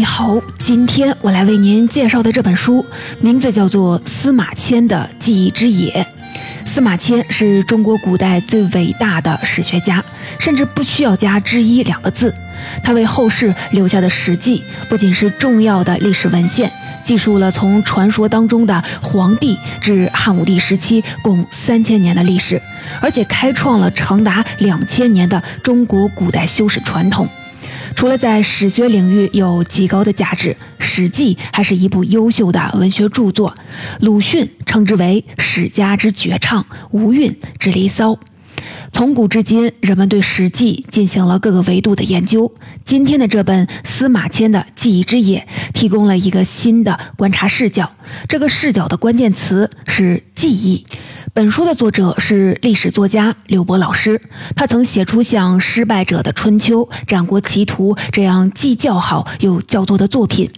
你好，今天我来为您介绍的这本书名字叫做《司马迁的记忆之野》。司马迁是中国古代最伟大的史学家，甚至不需要加“之一”两个字。他为后世留下的《史记》不仅是重要的历史文献，记述了从传说当中的黄帝至汉武帝时期共三千年的历史，而且开创了长达两千年的中国古代修史传统。除了在史学领域有极高的价值，《史记》还是一部优秀的文学著作。鲁迅称之为“史家之绝唱，无韵之离骚”。从古至今，人们对《史记》进行了各个维度的研究。今天的这本司马迁的记忆之野，提供了一个新的观察视角。这个视角的关键词是记忆。本书的作者是历史作家刘博老师，他曾写出像《失败者的春秋》《战国奇图》这样既较好又较多的作品。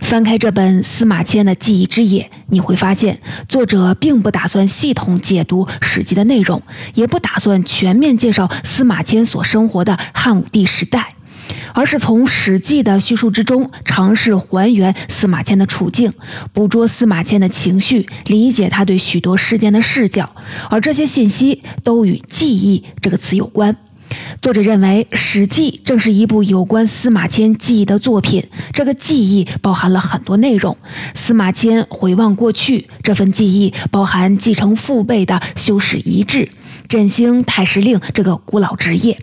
翻开这本司马迁的记忆之野，你会发现，作者并不打算系统解读《史记》的内容，也不打算全面介绍司马迁所生活的汉武帝时代。而是从《史记》的叙述之中尝试还原司马迁的处境，捕捉司马迁的情绪，理解他对许多事件的视角，而这些信息都与“记忆”这个词有关。作者认为，《史记》正是一部有关司马迁记忆的作品。这个记忆包含了很多内容。司马迁回望过去，这份记忆包含继承父辈的修史遗志，振兴太史令这个古老职业。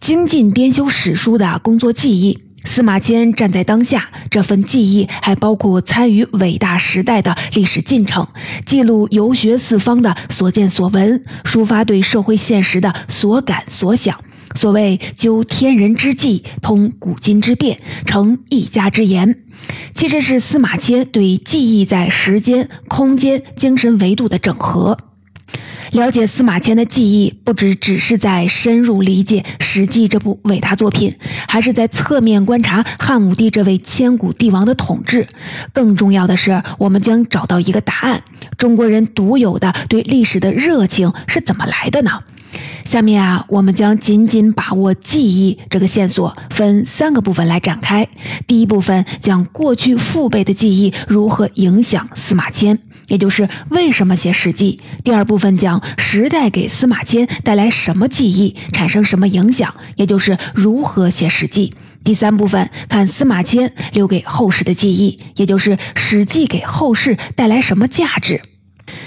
精进编修史书的工作记忆，司马迁站在当下，这份记忆还包括参与伟大时代的历史进程，记录游学四方的所见所闻，抒发对社会现实的所感所想。所谓究天人之际，通古今之变，成一家之言，其实是司马迁对记忆在时间、空间、精神维度的整合。了解司马迁的记忆，不只只是在深入理解《史记》这部伟大作品，还是在侧面观察汉武帝这位千古帝王的统治。更重要的是，我们将找到一个答案：中国人独有的对历史的热情是怎么来的呢？下面啊，我们将紧紧把握记忆这个线索，分三个部分来展开。第一部分讲过去父辈的记忆如何影响司马迁。也就是为什么写《史记》？第二部分讲时代给司马迁带来什么记忆，产生什么影响？也就是如何写《史记》。第三部分看司马迁留给后世的记忆，也就是《史记》给后世带来什么价值。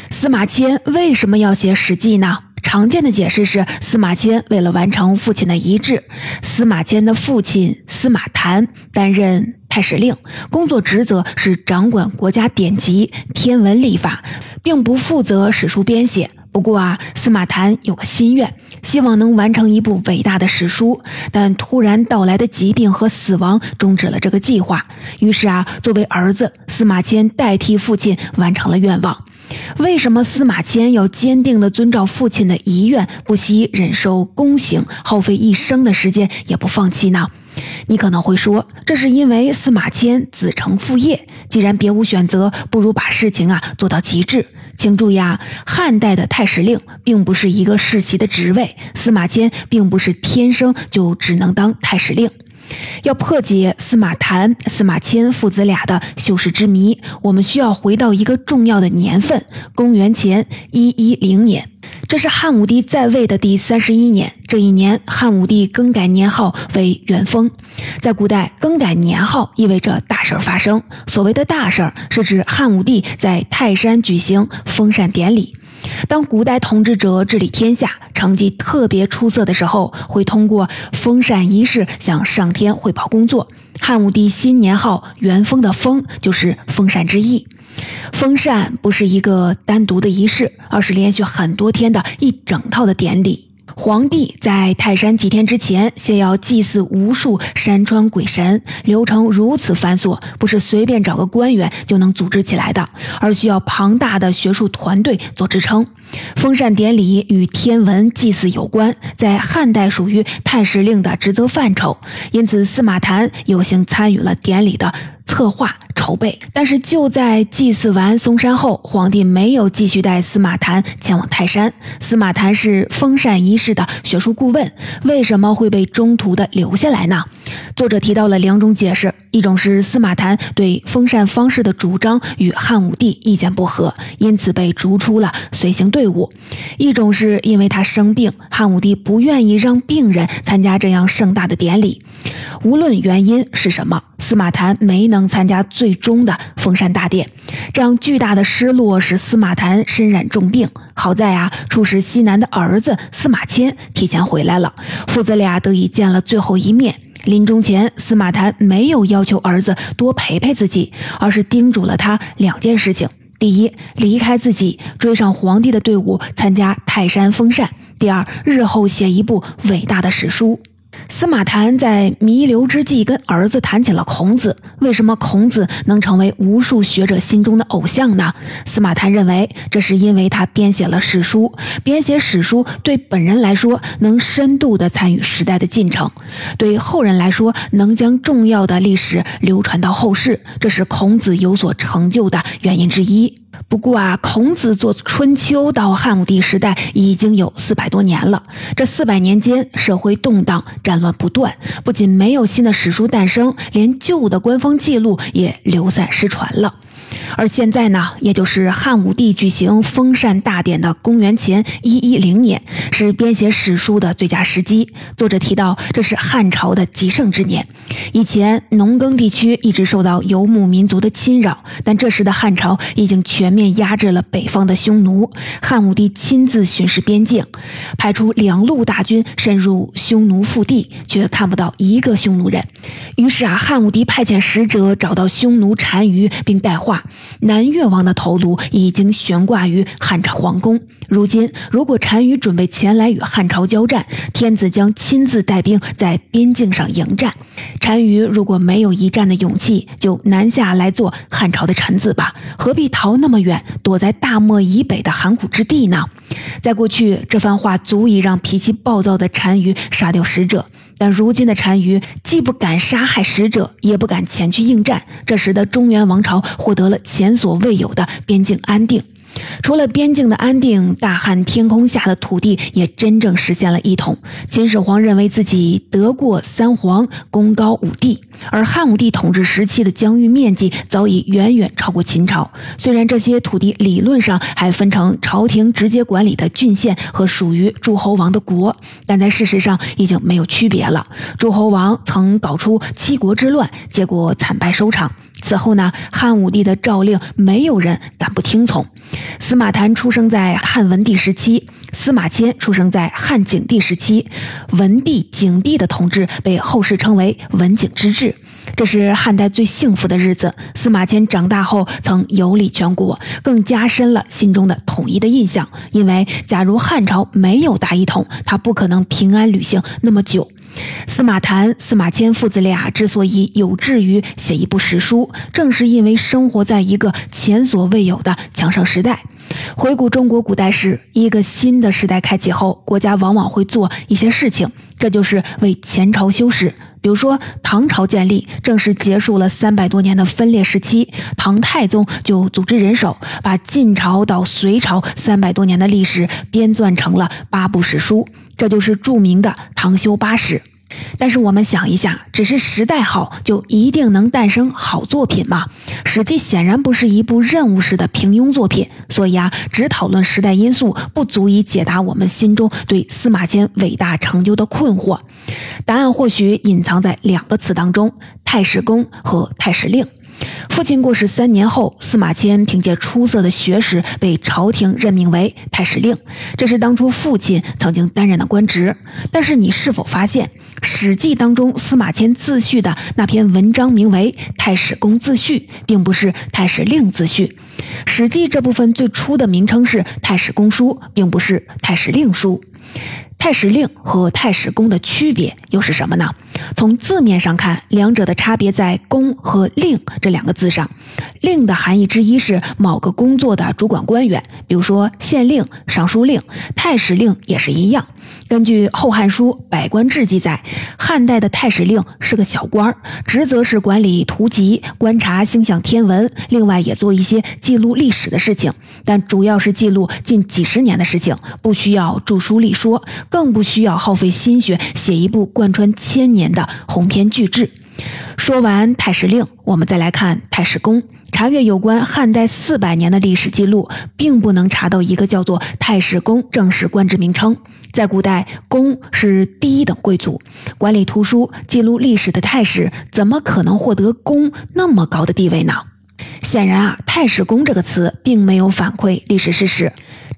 司马迁为什么要写《史记》呢？常见的解释是，司马迁为了完成父亲的遗志。司马迁的父亲司马谈担任太史令，工作职责是掌管国家典籍、天文历法，并不负责史书编写。不过啊，司马谈有个心愿，希望能完成一部伟大的史书，但突然到来的疾病和死亡终止了这个计划。于是啊，作为儿子，司马迁代替父亲完成了愿望。为什么司马迁要坚定地遵照父亲的遗愿，不惜忍受宫刑，耗费一生的时间也不放弃呢？你可能会说，这是因为司马迁子承父业，既然别无选择，不如把事情啊做到极致。请注意啊，汉代的太史令并不是一个世袭的职位，司马迁并不是天生就只能当太史令。要破解司马谈、司马迁父子俩的修史之谜，我们需要回到一个重要的年份——公元前一一零年。这是汉武帝在位的第三十一年。这一年，汉武帝更改年号为元封。在古代，更改年号意味着大事发生。所谓的大事儿，是指汉武帝在泰山举行封禅典礼。当古代统治者治理天下成绩特别出色的时候，会通过封禅仪式向上天汇报工作。汉武帝新年号元封的“封”就是封禅之意。封禅不是一个单独的仪式，而是连续很多天的一整套的典礼。皇帝在泰山祭天之前，先要祭祀无数山川鬼神，流程如此繁琐，不是随便找个官员就能组织起来的，而需要庞大的学术团队做支撑。封禅典礼与天文祭祀有关，在汉代属于太史令的职责范畴，因此司马谈有幸参与了典礼的。策划。筹备，但是就在祭祀完嵩山后，皇帝没有继续带司马谈前往泰山。司马谈是封禅仪式的学术顾问，为什么会被中途的留下来呢？作者提到了两种解释：一种是司马谈对封禅方式的主张与汉武帝意见不合，因此被逐出了随行队伍；一种是因为他生病，汉武帝不愿意让病人参加这样盛大的典礼。无论原因是什么。司马谈没能参加最终的封禅大典，这样巨大的失落使司马谈身染重病。好在啊，出使西南的儿子司马迁提前回来了，父子俩得以见了最后一面。临终前，司马谈没有要求儿子多陪陪自己，而是叮嘱了他两件事情：第一，离开自己，追上皇帝的队伍，参加泰山封禅；第二，日后写一部伟大的史书。司马谈在弥留之际跟儿子谈起了孔子。为什么孔子能成为无数学者心中的偶像呢？司马谈认为，这是因为他编写了史书。编写史书对本人来说，能深度的参与时代的进程；对后人来说，能将重要的历史流传到后世。这是孔子有所成就的原因之一。不过啊，孔子做《春秋》到汉武帝时代已经有四百多年了。这四百年间，社会动荡，战乱不断，不仅没有新的史书诞生，连旧的官方记录也流散失传了。而现在呢，也就是汉武帝举行封禅大典的公元前一一零年，是编写史书的最佳时机。作者提到，这是汉朝的极盛之年。以前农耕地区一直受到游牧民族的侵扰，但这时的汉朝已经全面压制了北方的匈奴。汉武帝亲自巡视边境，派出两路大军深入匈奴腹地，却看不到一个匈奴人。于是啊，汉武帝派遣使者找到匈奴单于，并带话。南越王的头颅已经悬挂于汉朝皇宫。如今，如果单于准备前来与汉朝交战，天子将亲自带兵在边境上迎战。单于如果没有一战的勇气，就南下来做汉朝的臣子吧，何必逃那么远，躲在大漠以北的函谷之地呢？在过去，这番话足以让脾气暴躁的单于杀掉使者。但如今的单于既不敢杀害使者，也不敢前去应战，这使得中原王朝获得了前所未有的边境安定。除了边境的安定，大汉天空下的土地也真正实现了一统。秦始皇认为自己得过三皇，功高五帝，而汉武帝统治时期的疆域面积早已远远超过秦朝。虽然这些土地理论上还分成朝廷直接管理的郡县和属于诸侯王的国，但在事实上已经没有区别了。诸侯王曾搞出七国之乱，结果惨败收场。此后呢，汉武帝的诏令没有人敢不听从。司马谈出生在汉文帝时期，司马迁出生在汉景帝时期。文帝、景帝的统治被后世称为文景之治，这是汉代最幸福的日子。司马迁长大后曾游历全国，更加深了心中的统一的印象。因为假如汉朝没有大一统，他不可能平安旅行那么久。司马谈、司马迁父子俩之所以有志于写一部史书，正是因为生活在一个前所未有的强盛时代。回顾中国古代史，一个新的时代开启后，国家往往会做一些事情，这就是为前朝修史。比如说，唐朝建立，正是结束了三百多年的分裂时期，唐太宗就组织人手，把晋朝到隋朝三百多年的历史编撰成了八部史书。这就是著名的《唐修八史》，但是我们想一下，只是时代好就一定能诞生好作品吗？《史记》显然不是一部任务式的平庸作品，所以啊，只讨论时代因素不足以解答我们心中对司马迁伟大成就的困惑。答案或许隐藏在两个词当中：太史公和太史令。父亲过世三年后，司马迁凭借出色的学识被朝廷任命为太史令，这是当初父亲曾经担任的官职。但是，你是否发现，《史记》当中司马迁自序的那篇文章名为《太史公自序》，并不是《太史令自序》。《史记》这部分最初的名称是《太史公书》，并不是《太史令书》。太史令和太史公的区别又是什么呢？从字面上看，两者的差别在“公”和“令”这两个字上。“令”的含义之一是某个工作的主管官员，比如说县令、尚书令、太史令也是一样。根据《后汉书·百官志》记载，汉代的太史令是个小官儿，职责是管理图籍、观察星象天文，另外也做一些记录历史的事情，但主要是记录近几十年的事情，不需要著书立说，更不需要耗费心血写一部贯穿千年的鸿篇巨制。说完太史令，我们再来看太史公。查阅有关汉代四百年的历史记录，并不能查到一个叫做太史公正式官职名称。在古代，公是第一等贵族，管理图书、记录历史的太史，怎么可能获得公那么高的地位呢？显然啊，太史公这个词并没有反馈历史事实，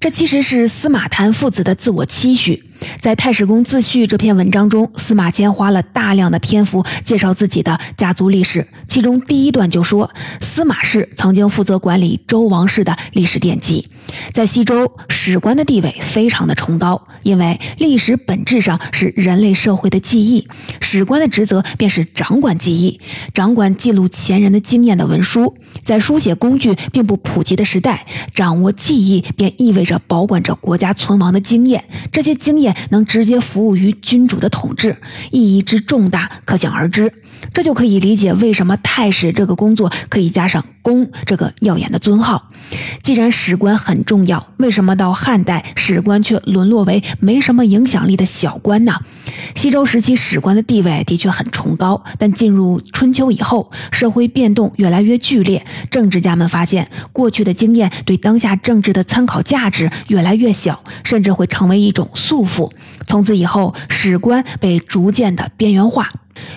这其实是司马谈父子的自我期许。在《太史公自序》这篇文章中，司马迁花了大量的篇幅介绍自己的家族历史。其中第一段就说，司马氏曾经负责管理周王室的历史典籍。在西周，史官的地位非常的崇高，因为历史本质上是人类社会的记忆，史官的职责便是掌管记忆，掌管记录前人的经验的文书。在书写工具并不普及的时代，掌握记忆便意味着保管着国家存亡的经验，这些经验。能直接服务于君主的统治，意义之重大可想而知。这就可以理解为什么太史这个工作可以加上“公”这个耀眼的尊号。既然史官很重要，为什么到汉代史官却沦落为没什么影响力的小官呢？西周时期史官的地位的确很崇高，但进入春秋以后，社会变动越来越剧烈，政治家们发现过去的经验对当下政治的参考价值越来越小，甚至会成为一种束缚。从此以后，史官被逐渐的边缘化。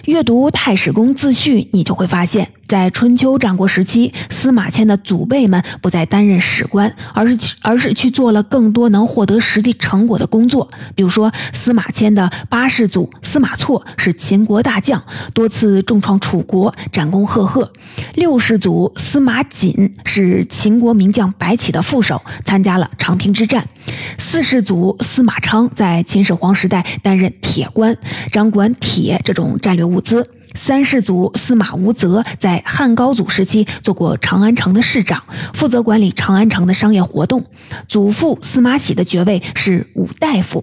阅读《太史公自序》，你就会发现。在春秋战国时期，司马迁的祖辈们不再担任史官，而是而是去做了更多能获得实际成果的工作。比如说，司马迁的八世祖司马错是秦国大将，多次重创楚国，战功赫赫；六世祖司马瑾是秦国名将白起的副手，参加了长平之战；四世祖司马昌在秦始皇时代担任铁官，掌管铁这种战略物资。三世祖司马无泽在汉高祖时期做过长安城的市长，负责管理长安城的商业活动。祖父司马喜的爵位是武大夫，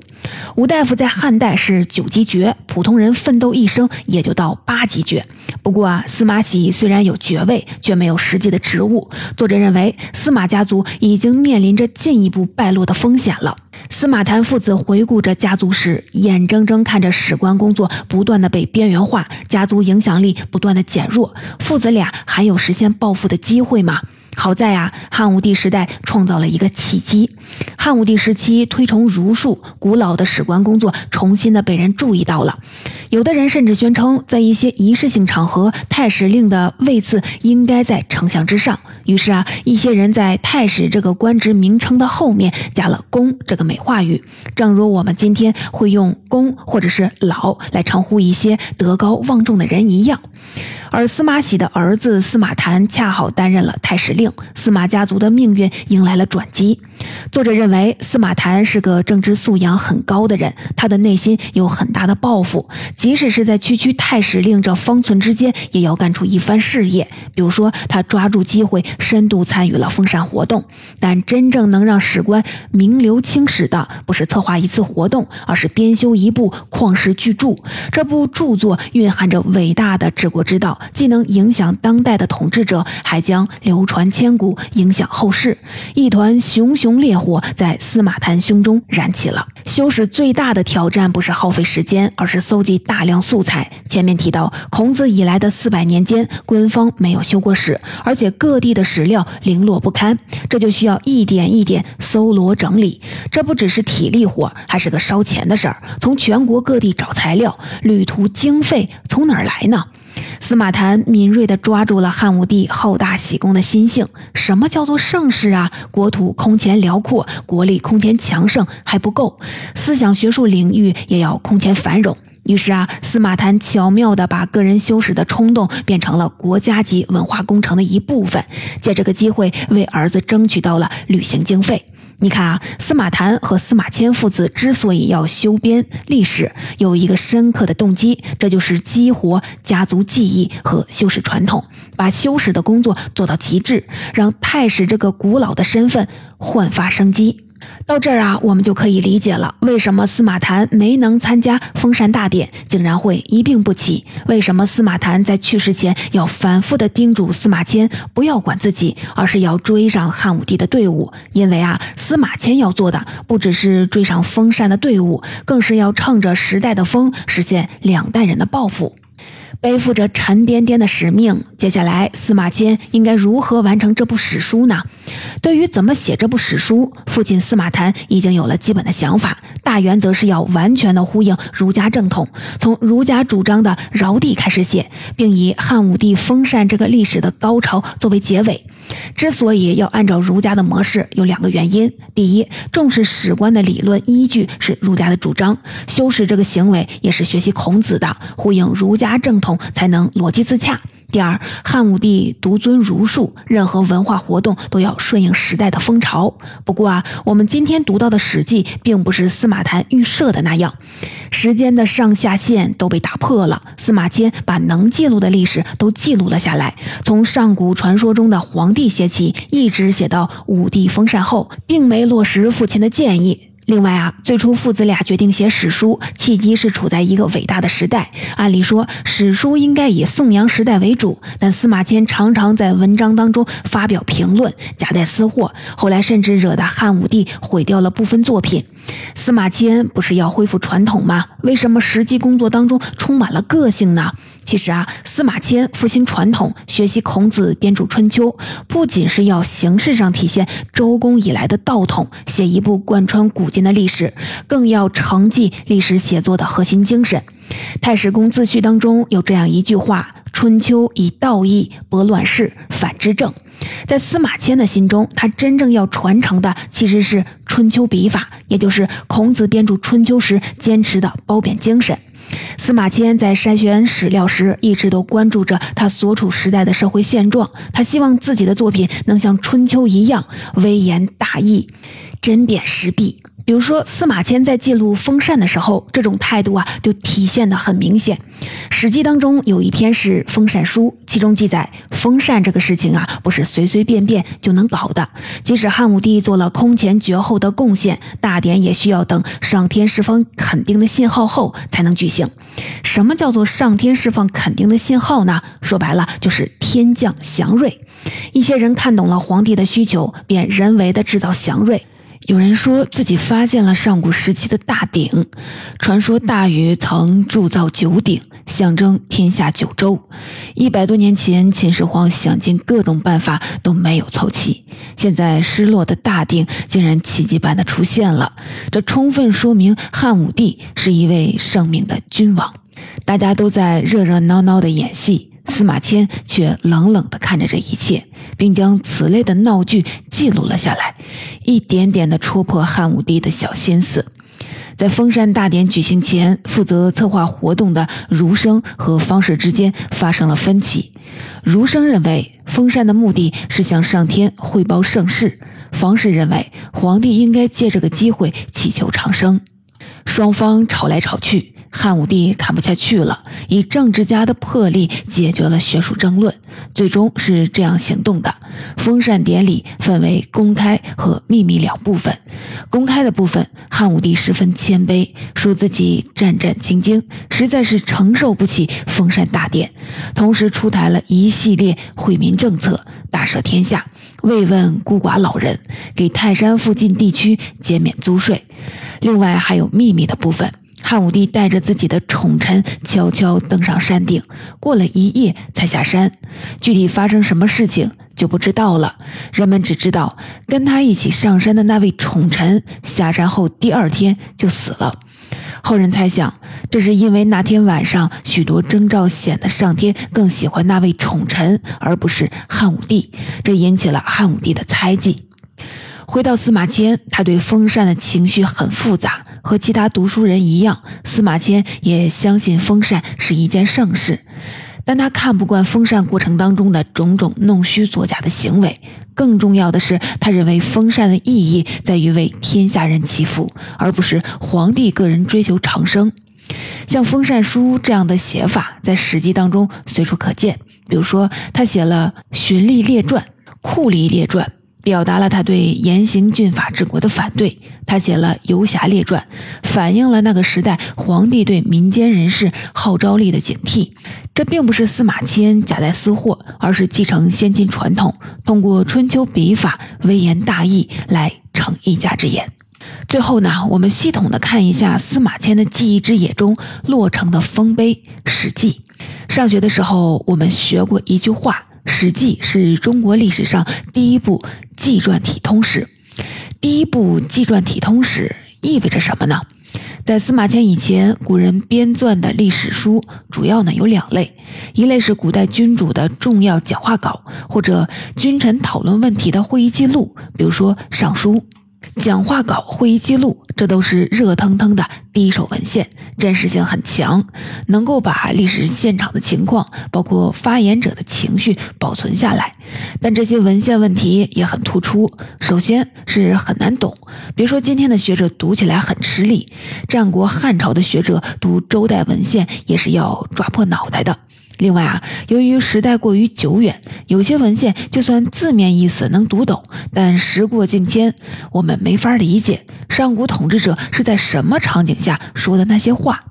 武大夫在汉代是九级爵，普通人奋斗一生也就到八级爵。不过啊，司马喜虽然有爵位，却没有实际的职务。作者认为，司马家族已经面临着进一步败落的风险了。司马谈父子回顾着家族史，眼睁睁看着史官工作不断的被边缘化，家族影响力不断的减弱，父子俩还有实现抱负的机会吗？好在啊，汉武帝时代创造了一个契机。汉武帝时期推崇儒术，古老的史官工作重新的被人注意到了。有的人甚至宣称，在一些仪式性场合，太史令的位次应该在丞相之上。于是啊，一些人在太史这个官职名称的后面加了“公”这个美化语，正如我们今天会用“公”或者是“老”来称呼一些德高望重的人一样。而司马喜的儿子司马谈恰好担任了太史令司马家族的命运迎来了转机。作者认为司马谈是个政治素养很高的人，他的内心有很大的抱负，即使是在区区太史令这方寸之间，也要干出一番事业。比如说，他抓住机会，深度参与了封禅活动。但真正能让史官名留青史的，不是策划一次活动，而是编修一部旷世巨著。这部著作蕴含着伟大的治国之道。既能影响当代的统治者，还将流传千古，影响后世。一团熊熊烈火在司马谈胸中燃起了。修史最大的挑战不是耗费时间，而是搜集大量素材。前面提到，孔子以来的四百年间，官方没有修过史，而且各地的史料零落不堪，这就需要一点一点搜罗整理。这不只是体力活，还是个烧钱的事儿。从全国各地找材料，旅途经费从哪儿来呢？司马谈敏锐地抓住了汉武帝好大喜功的心性。什么叫做盛世啊？国土空前辽阔，国力空前强盛还不够，思想学术领域也要空前繁荣。于是啊，司马谈巧妙地把个人修史的冲动变成了国家级文化工程的一部分，借这个机会为儿子争取到了旅行经费。你看啊，司马谈和司马迁父子之所以要修编历史，有一个深刻的动机，这就是激活家族记忆和修史传统，把修史的工作做到极致，让太史这个古老的身份焕发生机。到这儿啊，我们就可以理解了，为什么司马谈没能参加封禅大典，竟然会一病不起？为什么司马谈在去世前要反复的叮嘱司马迁不要管自己，而是要追上汉武帝的队伍？因为啊，司马迁要做的不只是追上封禅的队伍，更是要乘着时代的风，实现两代人的抱负。背负着沉甸甸的使命，接下来司马迁应该如何完成这部史书呢？对于怎么写这部史书，父亲司马谈已经有了基本的想法。大原则是要完全的呼应儒家正统，从儒家主张的尧帝开始写，并以汉武帝封禅这个历史的高潮作为结尾。之所以要按照儒家的模式，有两个原因：第一，重视史观的理论依据是儒家的主张，修史这个行为也是学习孔子的，呼应儒家正统。才能逻辑自洽。第二，汉武帝独尊儒术，任何文化活动都要顺应时代的风潮。不过啊，我们今天读到的《史记》并不是司马谈预设的那样，时间的上下限都被打破了。司马迁把能记录的历史都记录了下来，从上古传说中的黄帝写起，一直写到武帝封禅后，并没落实父亲的建议。另外啊，最初父子俩决定写史书，契机是处在一个伟大的时代。按理说，史书应该以宋阳时代为主，但司马迁常常在文章当中发表评论，夹带私货，后来甚至惹得汉武帝毁掉了部分作品。司马迁不是要恢复传统吗？为什么实际工作当中充满了个性呢？其实啊，司马迁复兴传统，学习孔子编著《春秋》，不仅是要形式上体现周公以来的道统，写一部贯穿古今的历史，更要承继历史写作的核心精神。《太史公自序》当中有这样一句话：“春秋以道义博乱世，反之政。”在司马迁的心中，他真正要传承的其实是春秋笔法，也就是孔子编著《春秋》时坚持的褒贬精神。司马迁在筛选史料时，一直都关注着他所处时代的社会现状。他希望自己的作品能像《春秋》一样微言大义、针砭时弊。比如说，司马迁在记录封禅的时候，这种态度啊，就体现的很明显。《史记》当中有一篇是《封禅书》，其中记载，封禅这个事情啊，不是随随便便就能搞的。即使汉武帝做了空前绝后的贡献，大典也需要等上天释放肯定的信号后才能举行。什么叫做上天释放肯定的信号呢？说白了，就是天降祥瑞。一些人看懂了皇帝的需求，便人为的制造祥瑞。有人说自己发现了上古时期的大鼎，传说大禹曾铸造九鼎，象征天下九州。一百多年前，秦始皇想尽各种办法都没有凑齐，现在失落的大鼎竟然奇迹般的出现了，这充分说明汉武帝是一位圣明的君王。大家都在热热闹闹的演戏。司马迁却冷冷地看着这一切，并将此类的闹剧记录了下来，一点点地戳破汉武帝的小心思。在封禅大典举行前，负责策划活动的儒生和方士之间发生了分歧。儒生认为封禅的目的是向上天汇报盛世，方士认为皇帝应该借这个机会祈求长生。双方吵来吵去。汉武帝看不下去了，以政治家的魄力解决了学术争论，最终是这样行动的：封禅典礼分为公开和秘密两部分。公开的部分，汉武帝十分谦卑，说自己战战兢兢，实在是承受不起封禅大典，同时出台了一系列惠民政策，大赦天下，慰问孤寡老人，给泰山附近地区减免租税。另外还有秘密的部分。汉武帝带着自己的宠臣悄悄登上山顶，过了一夜才下山。具体发生什么事情就不知道了。人们只知道跟他一起上山的那位宠臣下山后第二天就死了。后人猜想，这是因为那天晚上许多征兆显得上天更喜欢那位宠臣，而不是汉武帝，这引起了汉武帝的猜忌。回到司马迁，他对封禅的情绪很复杂。和其他读书人一样，司马迁也相信封禅是一件盛事，但他看不惯封禅过程当中的种种弄虚作假的行为。更重要的是，他认为封禅的意义在于为天下人祈福，而不是皇帝个人追求长生。像封禅书这样的写法，在《史记》当中随处可见。比如说，他写了《循吏列传》《酷吏列传》。表达了他对严刑峻法治国的反对。他写了《游侠列传》，反映了那个时代皇帝对民间人士号召力的警惕。这并不是司马迁夹带私货，而是继承先秦传统，通过春秋笔法微言大义来成一家之言。最后呢，我们系统的看一下司马迁的记忆之野中落成的丰碑《史记》。上学的时候，我们学过一句话。《史记》是中国历史上第一部纪传体通史。第一部纪传体通史意味着什么呢？在司马迁以前，古人编撰的历史书主要呢有两类，一类是古代君主的重要讲话稿，或者君臣讨论问题的会议记录，比如说《尚书》。讲话稿、会议记录，这都是热腾腾的第一手文献，真实性很强，能够把历史现场的情况，包括发言者的情绪保存下来。但这些文献问题也很突出，首先是很难懂，别说今天的学者读起来很吃力，战国汉朝的学者读周代文献也是要抓破脑袋的。另外啊，由于时代过于久远，有些文献就算字面意思能读懂，但时过境迁，我们没法理解上古统治者是在什么场景下说的那些话。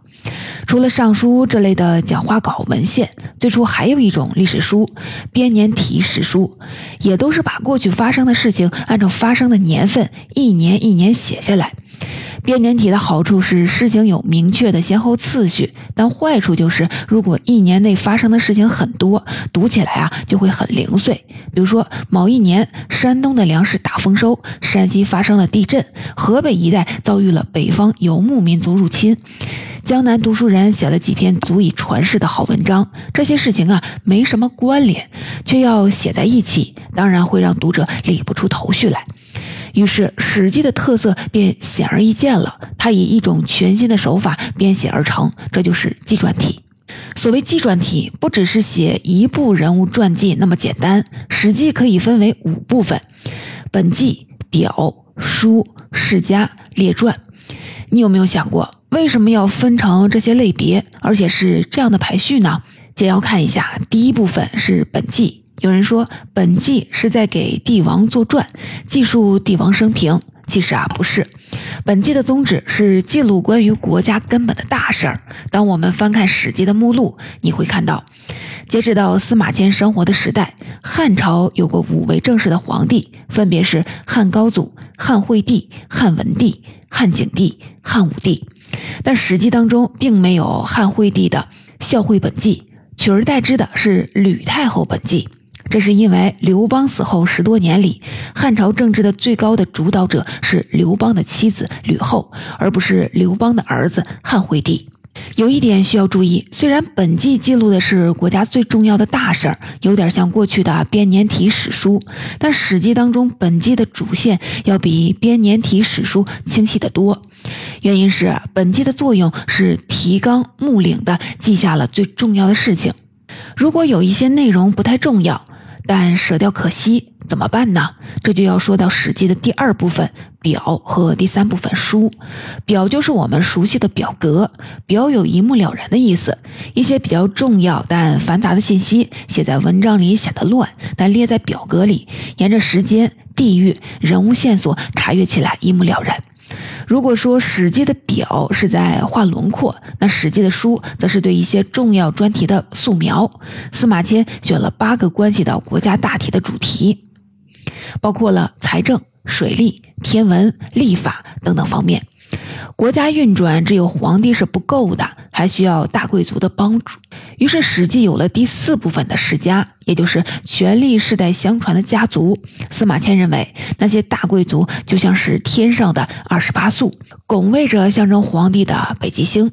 除了《尚书》这类的讲话稿文献，最初还有一种历史书——编年体史书，也都是把过去发生的事情按照发生的年份一年一年写下来。编年体的好处是事情有明确的先后次序，但坏处就是如果一年内发生的事情很多，读起来啊就会很零碎。比如说某一年，山东的粮食大丰收，山西发生了地震，河北一带遭遇了北方游牧民族入侵，江南读书人写了几篇足以传世的好文章。这些事情啊没什么关联，却要写在一起，当然会让读者理不出头绪来。于是，《史记》的特色便显而易见了。它以一种全新的手法编写而成，这就是纪传体。所谓纪传体，不只是写一部人物传记那么简单，《史记》可以分为五部分：本纪、表、书、世家、列传。你有没有想过，为什么要分成这些类别，而且是这样的排序呢？简要看一下，第一部分是本纪。有人说，本纪是在给帝王作传，记述帝王生平。其实啊，不是。本纪的宗旨是记录关于国家根本的大事儿。当我们翻看《史记》的目录，你会看到，截止到司马迁生活的时代，汉朝有过五位正式的皇帝，分别是汉高祖、汉惠帝、汉文帝、汉景帝、汉武帝。但《史记》当中并没有汉惠帝的孝惠本纪，取而代之的是吕太后本纪。这是因为刘邦死后十多年里，汉朝政治的最高的主导者是刘邦的妻子吕后，而不是刘邦的儿子汉惠帝。有一点需要注意，虽然本纪记录的是国家最重要的大事儿，有点像过去的编年体史书，但《史记》当中本纪的主线要比编年体史书清晰得多。原因是本纪的作用是提纲目领的记下了最重要的事情，如果有一些内容不太重要。但舍掉可惜怎么办呢？这就要说到《史记》的第二部分表和第三部分书。表就是我们熟悉的表格，表有一目了然的意思。一些比较重要但繁杂的信息写在文章里显得乱，但列在表格里，沿着时间、地域、人物线索查阅起来一目了然。如果说《史记》的表是在画轮廓，那《史记》的书则是对一些重要专题的素描。司马迁选了八个关系到国家大体的主题，包括了财政、水利、天文、历法等等方面。国家运转只有皇帝是不够的，还需要大贵族的帮助。于是《史记》有了第四部分的世家，也就是权力世代相传的家族。司马迁认为，那些大贵族就像是天上的二十八宿，拱卫着象征皇帝的北极星。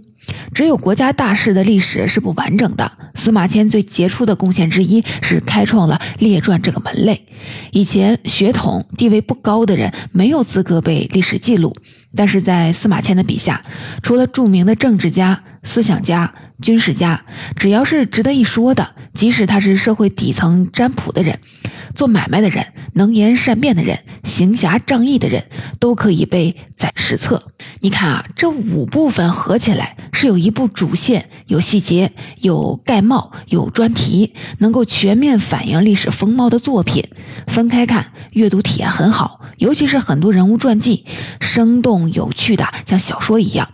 只有国家大事的历史是不完整的。司马迁最杰出的贡献之一是开创了列传这个门类。以前血统地位不高的人没有资格被历史记录，但是在司马迁的笔下，除了著名的政治家思想家、军事家，只要是值得一说的，即使他是社会底层占卜的人、做买卖的人、能言善辩的人、行侠仗义的人，都可以被载史册。你看啊，这五部分合起来是有一部主线、有细节、有概貌、有专题，能够全面反映历史风貌的作品。分开看，阅读体验很好，尤其是很多人物传记，生动有趣的，像小说一样。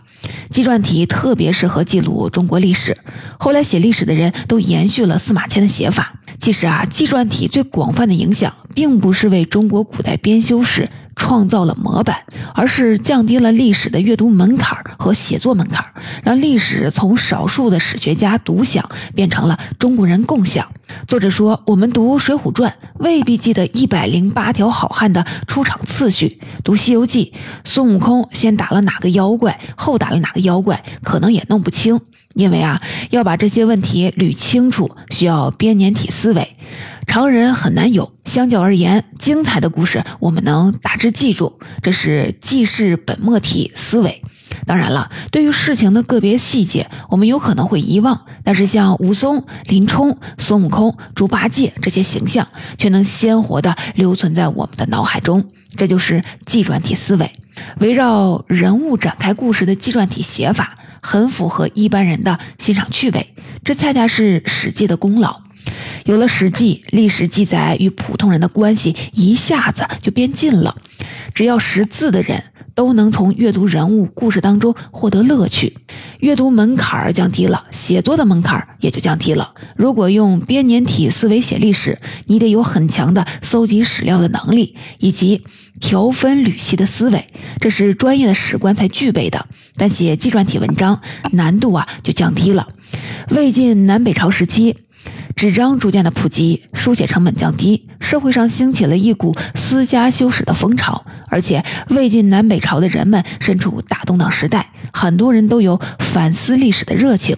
纪传体特别适合记录中国历史。后来写历史的人都延续了司马迁的写法。其实啊，纪传体最广泛的影响，并不是为中国古代编修史。创造了模板，而是降低了历史的阅读门槛和写作门槛，让历史从少数的史学家独享变成了中国人共享。作者说，我们读《水浒传》未必记得一百零八条好汉的出场次序，读《西游记》，孙悟空先打了哪个妖怪，后打了哪个妖怪，可能也弄不清。因为啊，要把这些问题捋清楚，需要编年体思维。常人很难有。相较而言，精彩的故事我们能大致记住，这是记事本末体思维。当然了，对于事情的个别细节，我们有可能会遗忘，但是像武松、林冲、孙悟空、猪八戒这些形象，却能鲜活地留存在我们的脑海中。这就是纪传体思维，围绕人物展开故事的纪传体写法，很符合一般人的欣赏趣味。这恰恰是《史记》的功劳。有了《史记》，历史记载与普通人的关系一下子就变近了。只要识字的人都能从阅读人物故事当中获得乐趣，阅读门槛儿降低了，写作的门槛儿也就降低了。如果用编年体思维写历史，你得有很强的搜集史料的能力，以及条分缕析的思维，这是专业的史官才具备的。但写纪传体文章难度啊就降低了。魏晋南北朝时期。纸张逐渐的普及，书写成本降低，社会上兴起了一股私家修史的风潮。而且魏晋南北朝的人们身处大动荡时代，很多人都有反思历史的热情。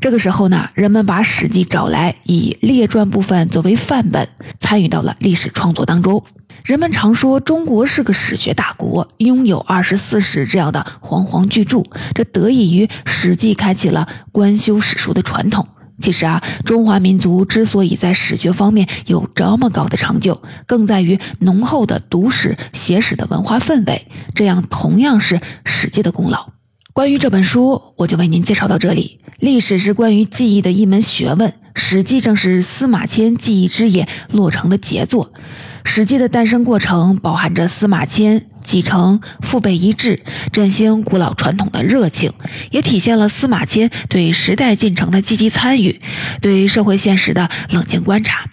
这个时候呢，人们把《史记》找来，以列传部分作为范本，参与到了历史创作当中。人们常说中国是个史学大国，拥有二十四史这样的煌煌巨著，这得益于《史记》开启了官修史书的传统。其实啊，中华民族之所以在史学方面有这么高的成就，更在于浓厚的读史写史的文化氛围。这样同样是《史记》的功劳。关于这本书，我就为您介绍到这里。历史是关于记忆的一门学问，《史记》正是司马迁记忆之眼落成的杰作。《史记》的诞生过程包含着司马迁继承父辈遗志、振兴古老传统的热情，也体现了司马迁对时代进程的积极参与，对社会现实的冷静观察。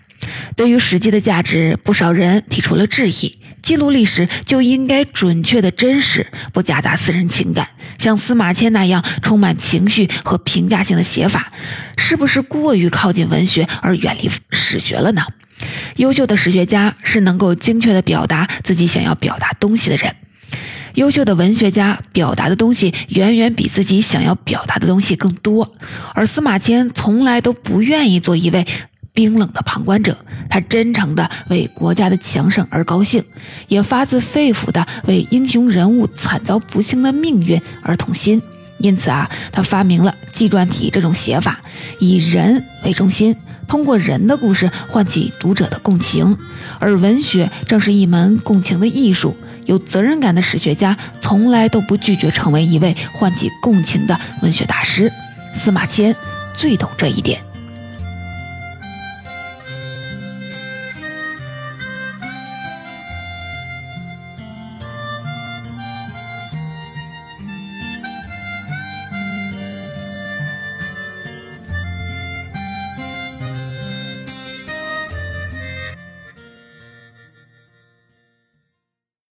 对于《史记》的价值，不少人提出了质疑：记录历史就应该准确的真实，不夹杂私人情感，像司马迁那样充满情绪和评价性的写法，是不是过于靠近文学而远离史学了呢？优秀的史学家是能够精确地表达自己想要表达东西的人，优秀的文学家表达的东西远远比自己想要表达的东西更多。而司马迁从来都不愿意做一位冰冷的旁观者，他真诚地为国家的强盛而高兴，也发自肺腑地为英雄人物惨遭不幸的命运而痛心。因此啊，他发明了纪传体这种写法，以人为中心。通过人的故事唤起读者的共情，而文学正是一门共情的艺术。有责任感的史学家从来都不拒绝成为一位唤起共情的文学大师。司马迁最懂这一点。